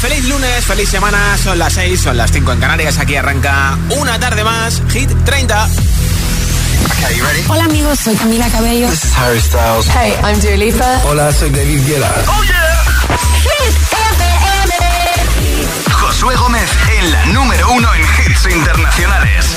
feliz lunes, feliz semana. Son las 6, son las 5 en Canarias. Aquí arranca una tarde más. Hit 30. Hola amigos, soy Camila Cabello. This is Harry Styles. Hey, I'm Dua Lipa. Hola, soy David Guetta. Oh yeah. Hit FM. Josué Gómez en la número uno en hits internacionales.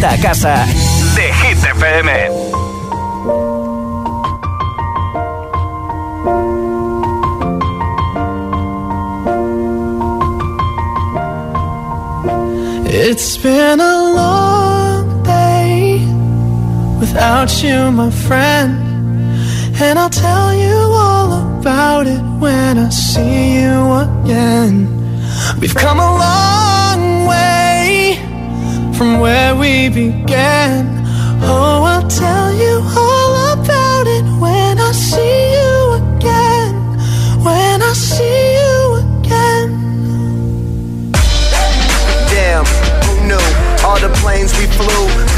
vuelta a casa from where we began. Oh, I'll tell you all about it when I see you again. When I see you again. Damn, who knew? All the planes we flew,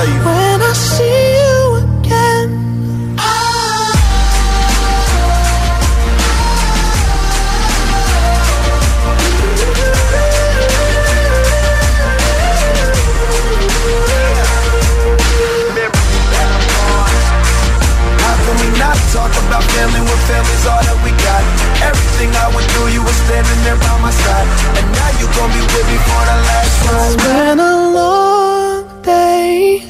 When I see you again. talk about family when family's all that we got. Everything I went through, you were standing there by my side. And now you gon' be with me for the last ride. It's been a long day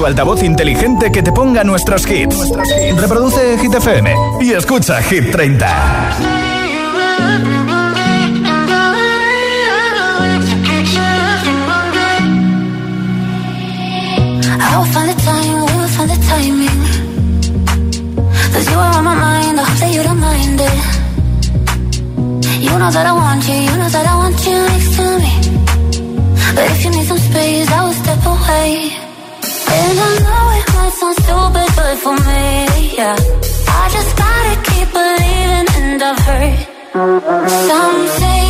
tu altavoz inteligente que te ponga nuestros hits. Reproduce Hit FM y escucha Hit 30. I will find the time, we will find the timing. Cause you are on my mind, I hope that you don't mind it. You know that I want you, you know that I want you next to me. But if you need some space, sound stupid, but for me, yeah. I just gotta keep believing, and I've heard some say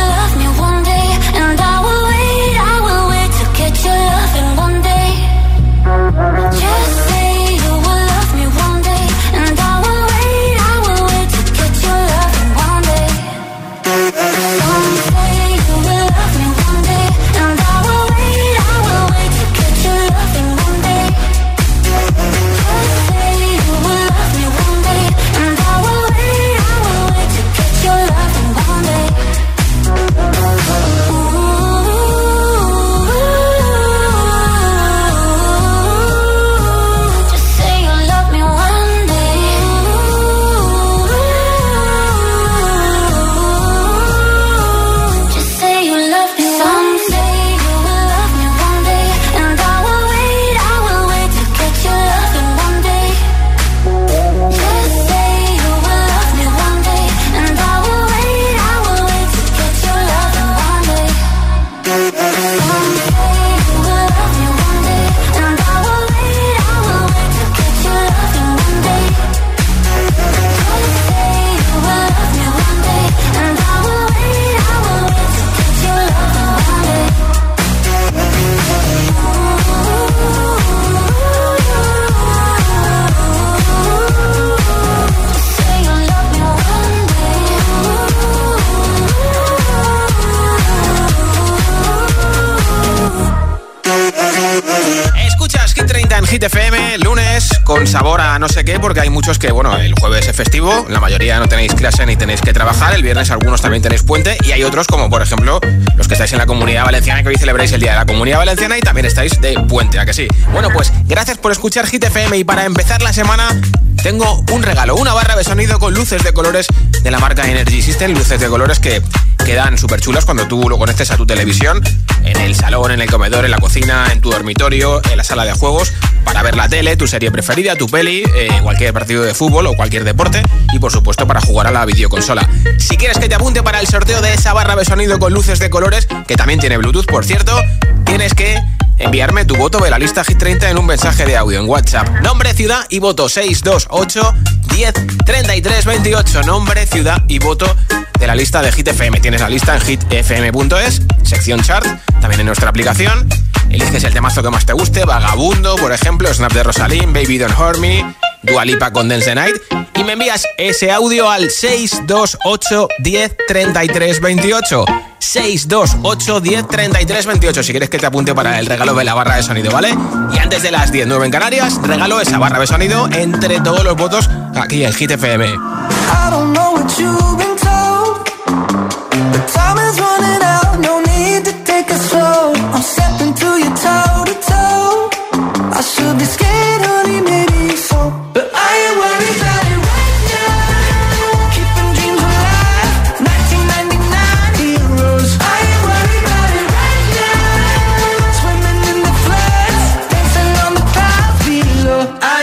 Hit 30 en Hit FM, lunes, con sabor a no sé qué, porque hay muchos que, bueno, el jueves es festivo, la mayoría no tenéis clase ni tenéis que trabajar, el viernes algunos también tenéis puente, y hay otros como, por ejemplo, los que estáis en la Comunidad Valenciana, que hoy celebráis el Día de la Comunidad Valenciana y también estáis de puente, ¿a que sí? Bueno, pues gracias por escuchar Hit y para empezar la semana tengo un regalo, una barra de sonido con luces de colores de la marca Energy System, luces de colores que quedan súper chulas cuando tú lo conectes a tu televisión, en el salón, en el comedor, en la cocina, en tu dormitorio, en la sala de juegos, para ver la tele, tu serie preferida, tu peli, eh, cualquier partido de fútbol o cualquier deporte y por supuesto para jugar a la videoconsola. Si quieres que te apunte para el sorteo de esa barra de sonido con luces de colores, que también tiene Bluetooth por cierto, tienes que enviarme tu voto de la lista Hit 30 en un mensaje de audio en WhatsApp. Nombre, ciudad y voto 628 10 33 28. Nombre, ciudad y voto de la lista de Hit FM. Tienes la lista en hitfm.es, sección chart, también en nuestra aplicación. Eliges el temazo que más te guste, Vagabundo, por ejemplo, Snap de Rosalind, Baby Don't Hurt Me, Dualipa con Dance Night y me envías ese audio al 628 10 33 28. 628 10 33 28 si quieres que te apunte para el regalo de la barra de sonido, ¿vale? Y antes de las 10, 9 en Canarias, regalo esa barra de sonido entre todos los votos aquí en Hit FM.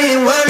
ain't worried.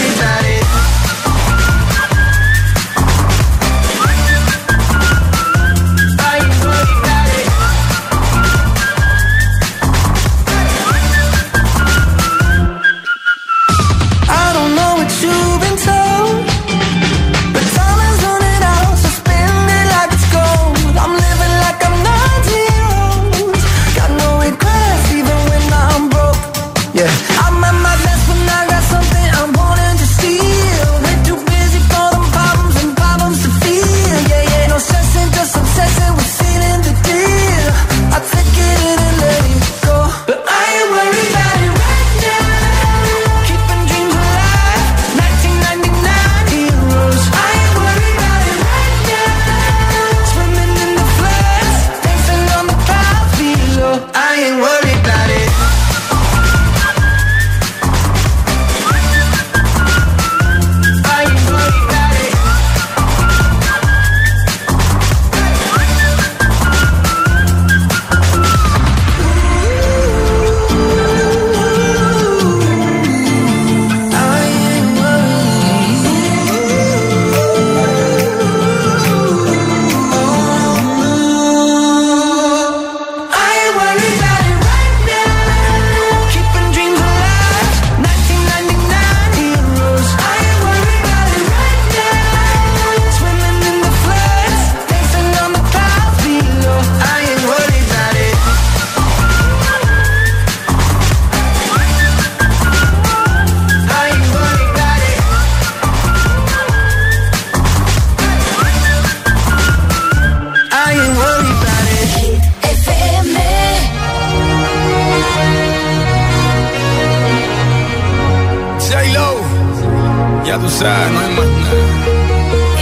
side.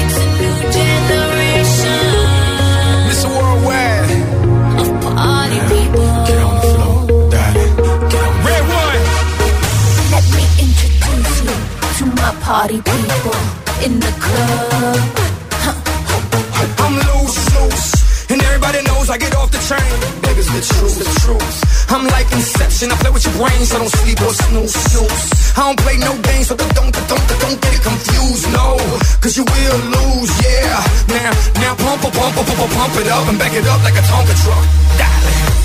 It's a new generation. Worldwide. Party people. Get on the floor, darling. Red one. Let me introduce you to my party people in the club. I'm loose, loose. And everybody knows I get off the train. Baby, the truth, the truth. I'm like Inception. I play with your brains. So I don't sleep or snooze, snooze. I don't play no Pump it up and back it up like a Tonka truck. Dolly.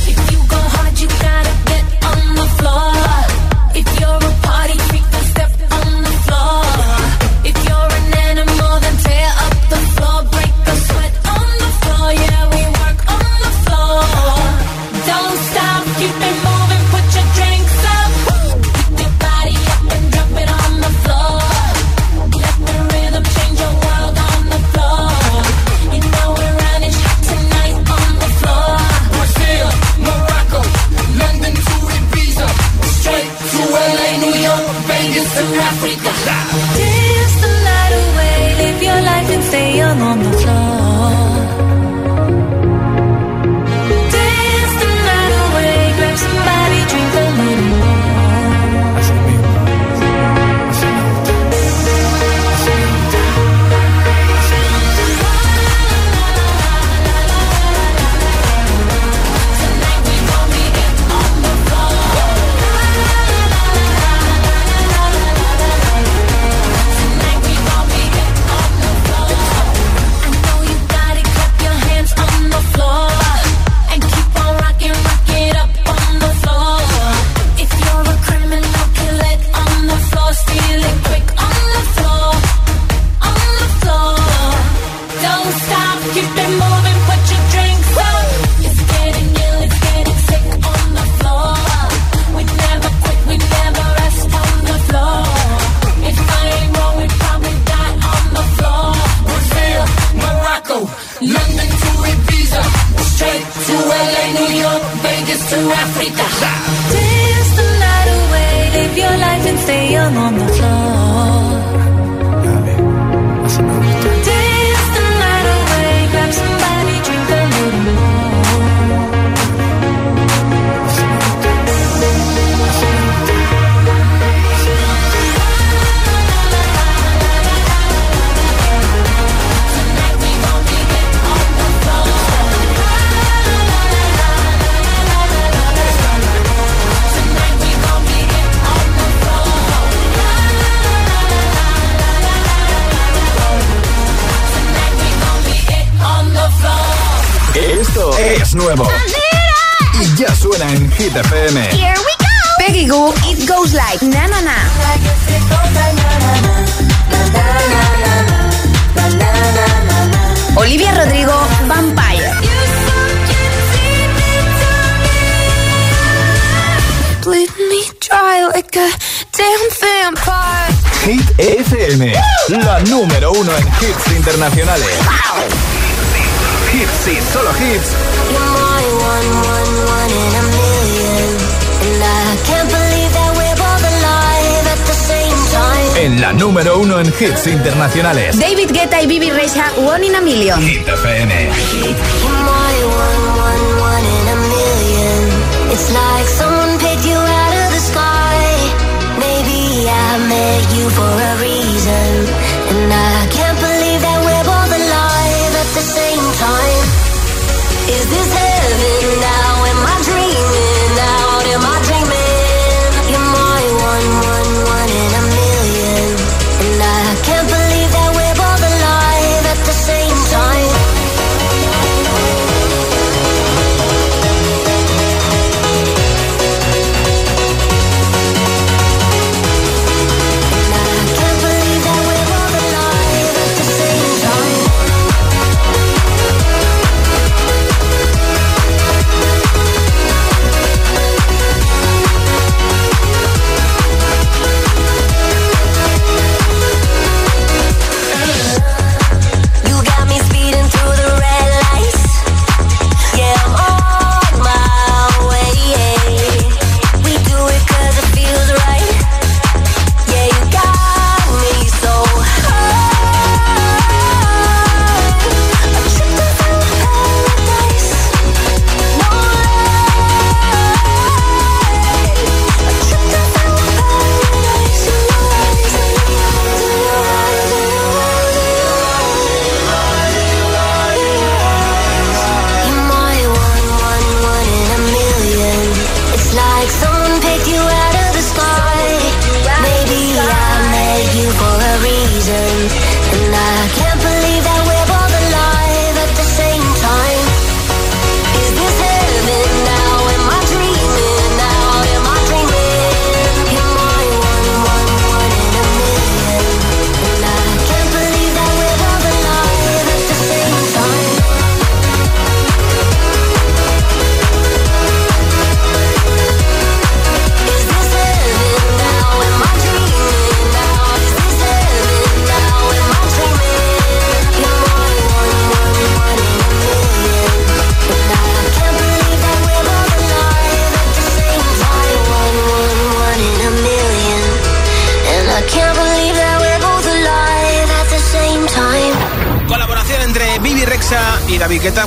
la número uno en hits internacionales. David Guetta y Bibi Rexa, One in a Million. Hit FM.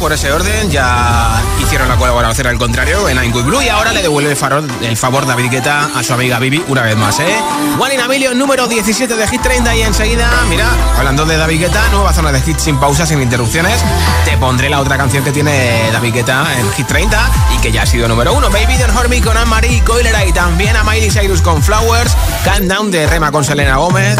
por ese orden, ya para hacer al contrario en I'm With Blue y ahora le devuelve el, farol, el favor David Guetta a su amiga Bibi una vez más, ¿eh? One in a Million, número 17 de Hit 30 y enseguida, mira, hablando de David Guetta, nueva zona de hit sin pausas, sin interrupciones, te pondré la otra canción que tiene David Guetta en Hit 30 y que ya ha sido número uno, Baby Don't Hurt con Anne-Marie Coilera y también a Miley Cyrus con Flowers, Calm Down de Rema con Selena Gómez,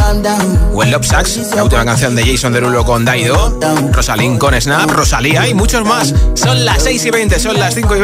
Well Love Sucks, la última canción de Jason Derulo con Daido, Rosalind con Snap, Rosalía y muchos más. Son las 6 y 20, son las 5 y 20.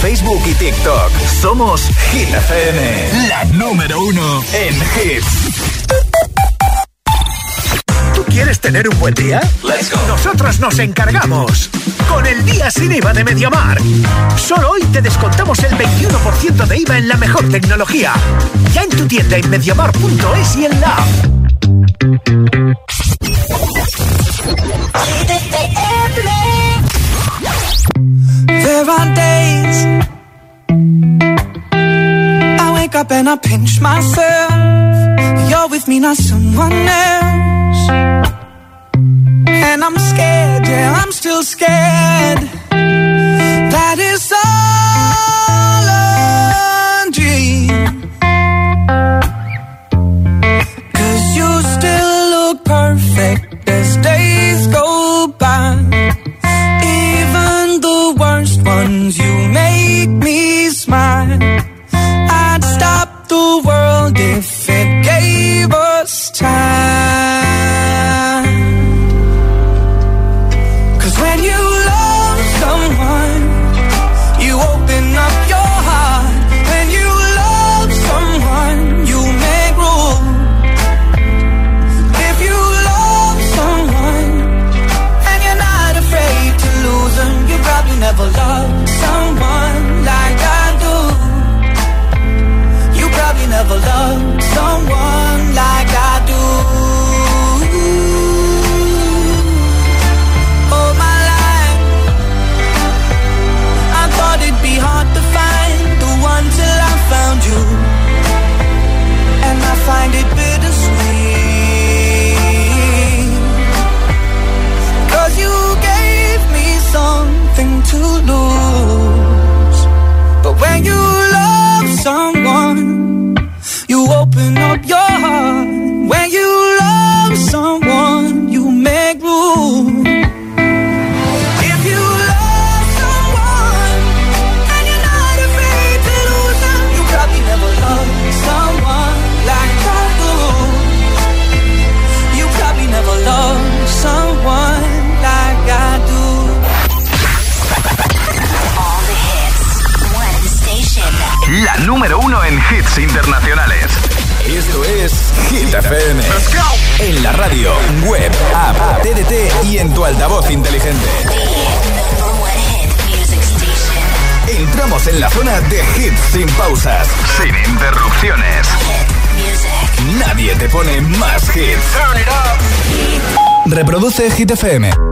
Facebook y TikTok. Somos Hit FM, la número uno en hits. ¿Tú quieres tener un buen día? Nosotros nos encargamos. Con el día sin IVA de Mediamar. Solo hoy te descontamos el 21% de IVA en la mejor tecnología. Ya en tu tienda en mediamar.es y en la app. There are days I wake up and I pinch myself. You're with me, not someone else. And I'm scared, yeah, I'm still scared. That is all a dream. Cause you still look perfect as days go by. Ones, you make me smile. I'd stop the world if it gave us time. Hit FM.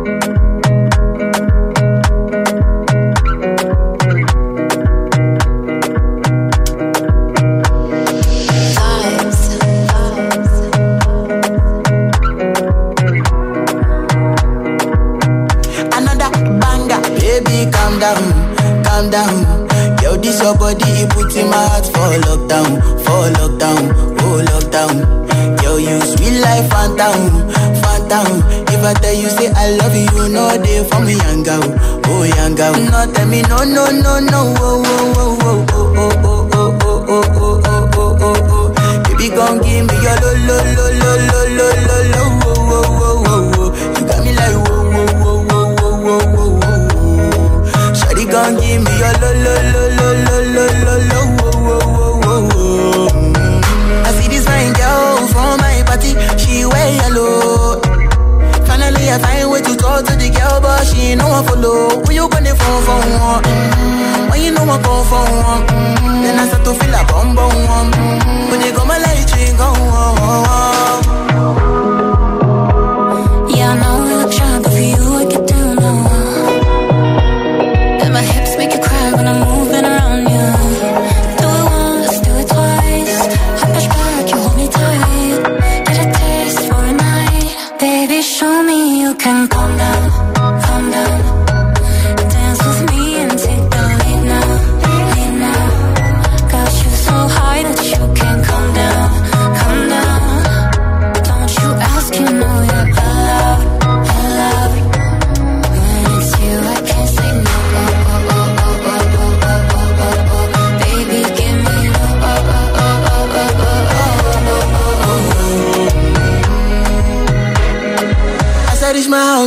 This your body, put in my heart for lockdown, for lockdown, oh lockdown. Yo, you sweet life, phantom, phantom. If I tell you say I love you, know they for me, girl, oh girl. No, tell me no, no, no, no, oh, oh, oh, oh, oh, oh, oh, oh, oh, oh, oh, oh, oh, oh, oh. Baby, gon' give me your lo, lo, lo, lo, lo, lo, lo, lo, gon' give me your lo lo lo lo lo lo lo lo wo wo wo wo I see this fine girl from my party, she wear yellow. Finally I find way to talk to the girl, but she ain't no one follow. Who you gonna phone for? One? Mm-hmm. When you know I phone for? One? Mm-hmm. Then I start to feel a bum bum. Mm-hmm. When they go my light, you go. Oh, oh, oh. oh.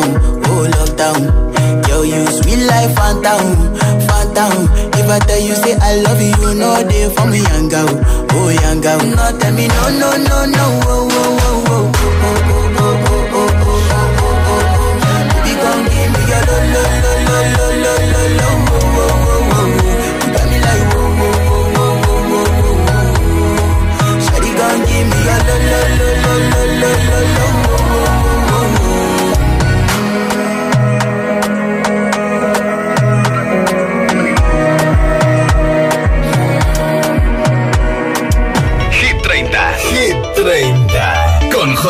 lockdown, oh lockdown. Girl, you sweet life, phantom, phantom. If I tell you say I love you, no day for me, young girl, oh young girl. No, tell me no, no, no, no, oh, oh, oh, oh.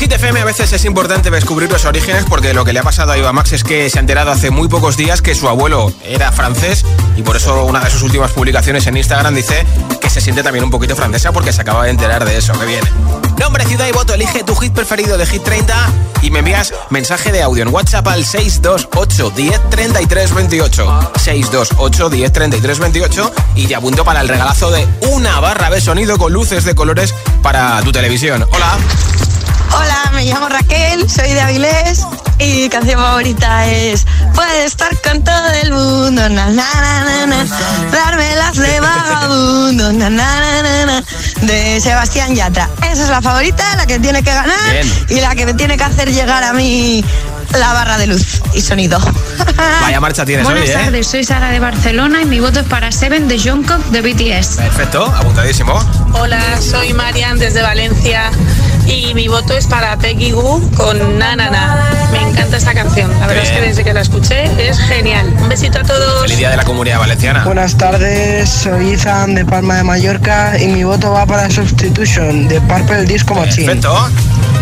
Hit FM a veces es importante descubrir los orígenes porque lo que le ha pasado a Iba Max es que se ha enterado hace muy pocos días que su abuelo era francés y por eso una de sus últimas publicaciones en Instagram dice que se siente también un poquito francesa porque se acaba de enterar de eso que viene. Nombre, ciudad y voto, elige tu hit preferido de Hit 30 y me envías mensaje de audio en WhatsApp al 628 10 28. 628 10 28 y te apunto para el regalazo de una barra de sonido con luces de colores para tu televisión. Hola. Hola, me llamo Raquel, soy de Avilés y mi canción favorita es Puede estar con todo el mundo, na, na, na, na, darme las de vagabundo, na, na, na, na, de Sebastián Yatra. Esa es la favorita, la que tiene que ganar y la que me tiene que hacer llegar a mí la barra de luz y sonido. Vaya marcha tienes Buenas hoy, ¿eh? tardes, soy Sara de Barcelona y mi voto es para Seven de Jungkook de BTS. Perfecto, apuntadísimo. Hola, soy Marian desde Valencia y mi voto es para Peggy Goo con Na Na Na. Me encanta esta canción. La verdad es que desde que la escuché es genial. Un besito a todos. Feliz día de la comunidad valenciana. Buenas tardes, soy Izan de Palma de Mallorca y mi voto va para Substitution de Purple Disco Machine. Perfecto.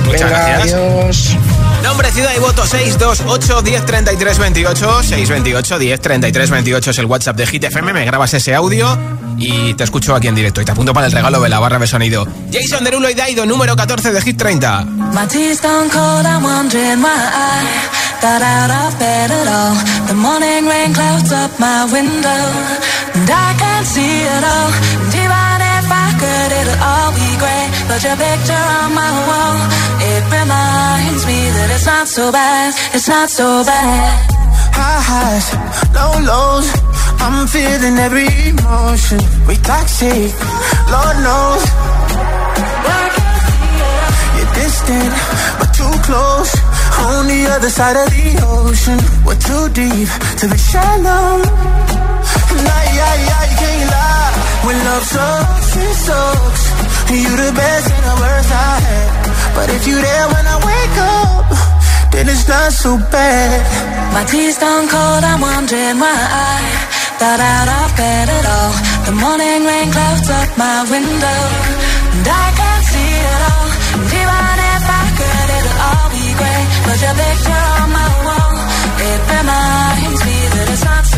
Muchas Venga, gracias. Adiós. Nombre, ciudad y voto 628 10 33 28 628 10 33 28 es el WhatsApp de Hit FM. Me grabas ese audio y te escucho aquí en directo. Y te apunto para el regalo de la barra de sonido. Jason Derulo y Daido, número 14 de Hit 30. My tea's stone cold, I'm wondering why I got out of bed at all. The morning rain clouds up my window, and I can't see it all. And could, it'll all be great. But your picture on my wall, it reminds me that it's not so bad, it's not so bad. High highs, low lows. I'm feeling every emotion. We toxic, Lord knows. You're distant, but too close. On the other side of the ocean. We're too deep to be shallow. Nah, yeah, yeah, you can't lie. When love sucks, it sucks. You the best and the worst I had. But if you there when I wake up, then it's not so bad. My tea's stone cold, I'm wondering why I got out of bed at all. The morning rain clouds up my window, and I can't see it all. And even if I could, it'll all be great. But your picture on my wall, it reminds me that it's not so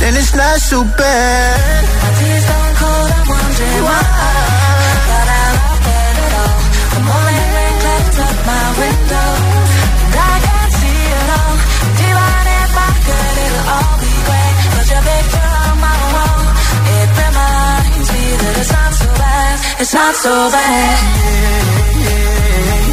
then it's not so bad. My stone cold, I'm wondering why I out of bed at all. The morning rain clouds up my window, and I can't see it all. If I could, it'll all be great. But your picture on my wall, it reminds me that it's not so bad, it's not so bad. It's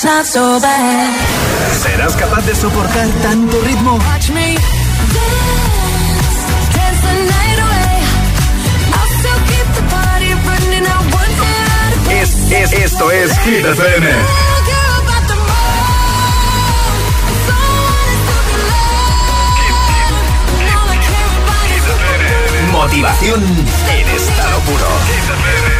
it's not so bad. ¿Serás capaz de soportar tanto ritmo? Watch me dance, dance the night away. I'll still keep the party running. I want it. Es, es, esto es Hit FM. Motivación en estado puro.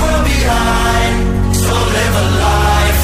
world behind, so live a life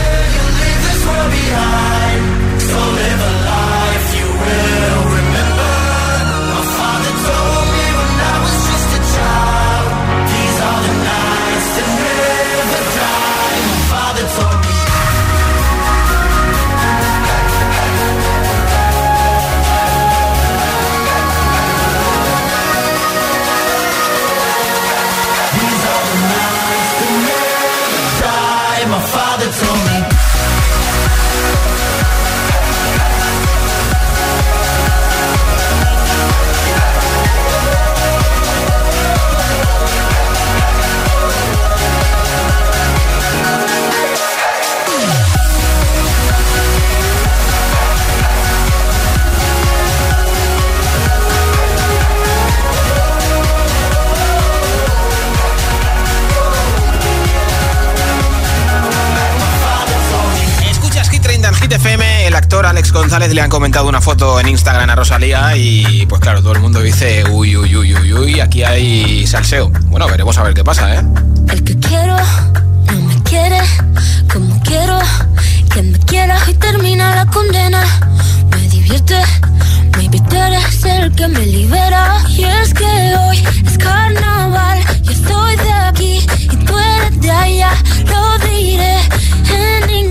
world behind, actor Alex González le han comentado una foto en Instagram a Rosalía y pues claro, todo el mundo dice, uy, uy, uy, uy, uy, aquí hay salseo. Bueno, veremos a ver qué pasa, ¿eh? El que quiero no me quiere como quiero que me quiera y termina la condena. Me divierte, maybe tú eres el que me libera. Y es que hoy es carnaval, yo soy de aquí y tú eres de allá, lo diré en inglés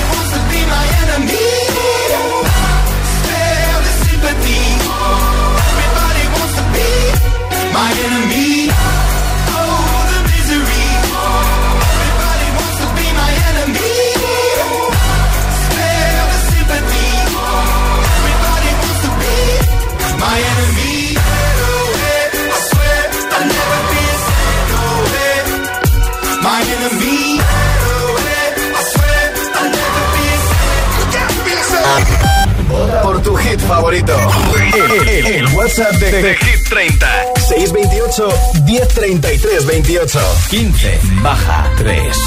favorito. El, el, el WhatsApp de, de, Hit 30. 628 1033 28 15 baja 3.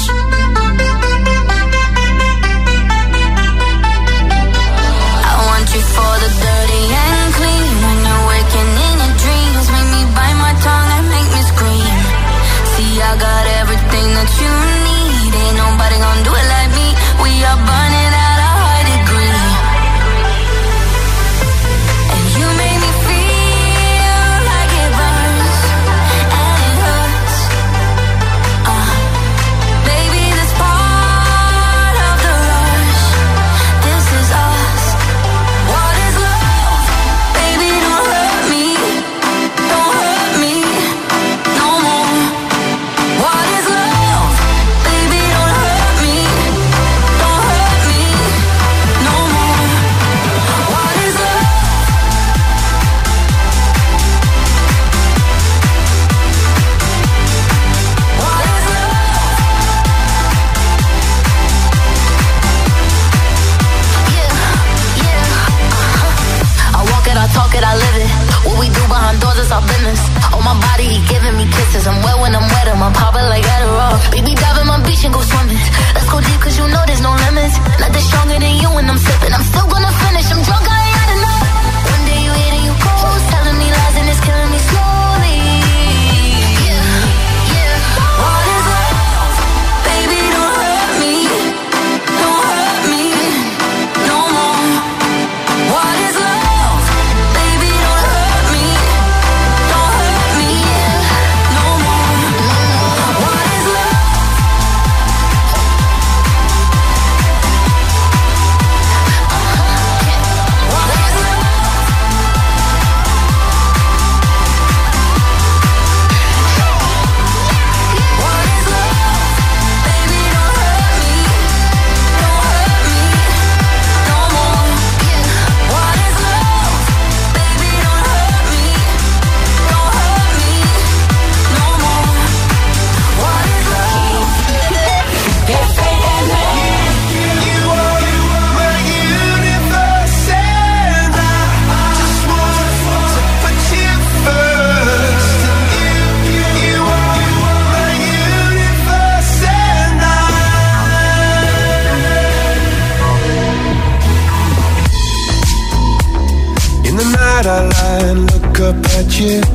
you.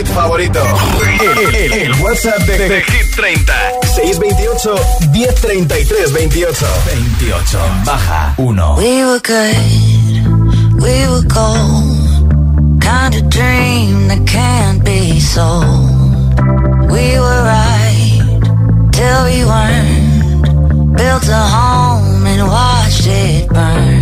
favorito. El, WhatsApp de, de, de, Hit 30. 628 1033 28. 28. Baja 1. We were good. We were gold. Kind of dream that can't be sold. We were right till we weren't. Built a home and watched it burn.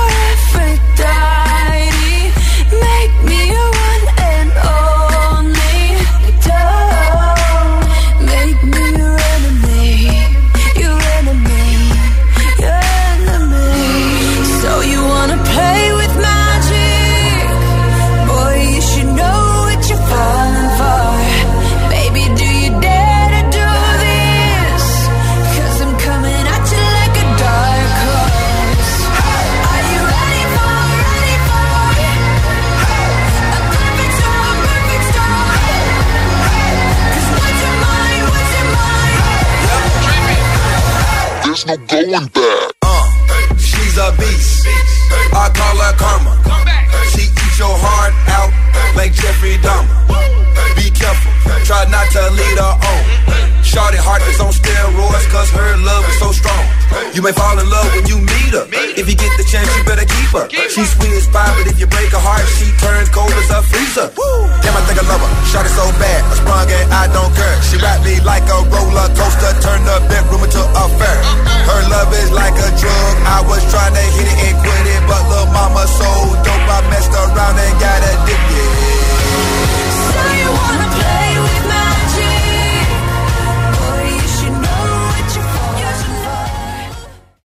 going back. Uh, she's a beast. I call her karma. She eats your heart out like Jeffrey Dahmer. Be careful, try not to lead her on. Shorty heart is on steroids, cause her love is so strong. You may fall in love when you meet her. If you get the chance, you better keep her. She sweet as pie, but if you break her heart, she turns cold as a freezer. Damn, I think I love her. Shorty so bad, I sprung and I don't care. She wrapped me like a roller coaster, turned the bedroom into a fair. Her love is like a drug. I was trying to hit it and quit it, but little mama so dope, I messed around and got addicted.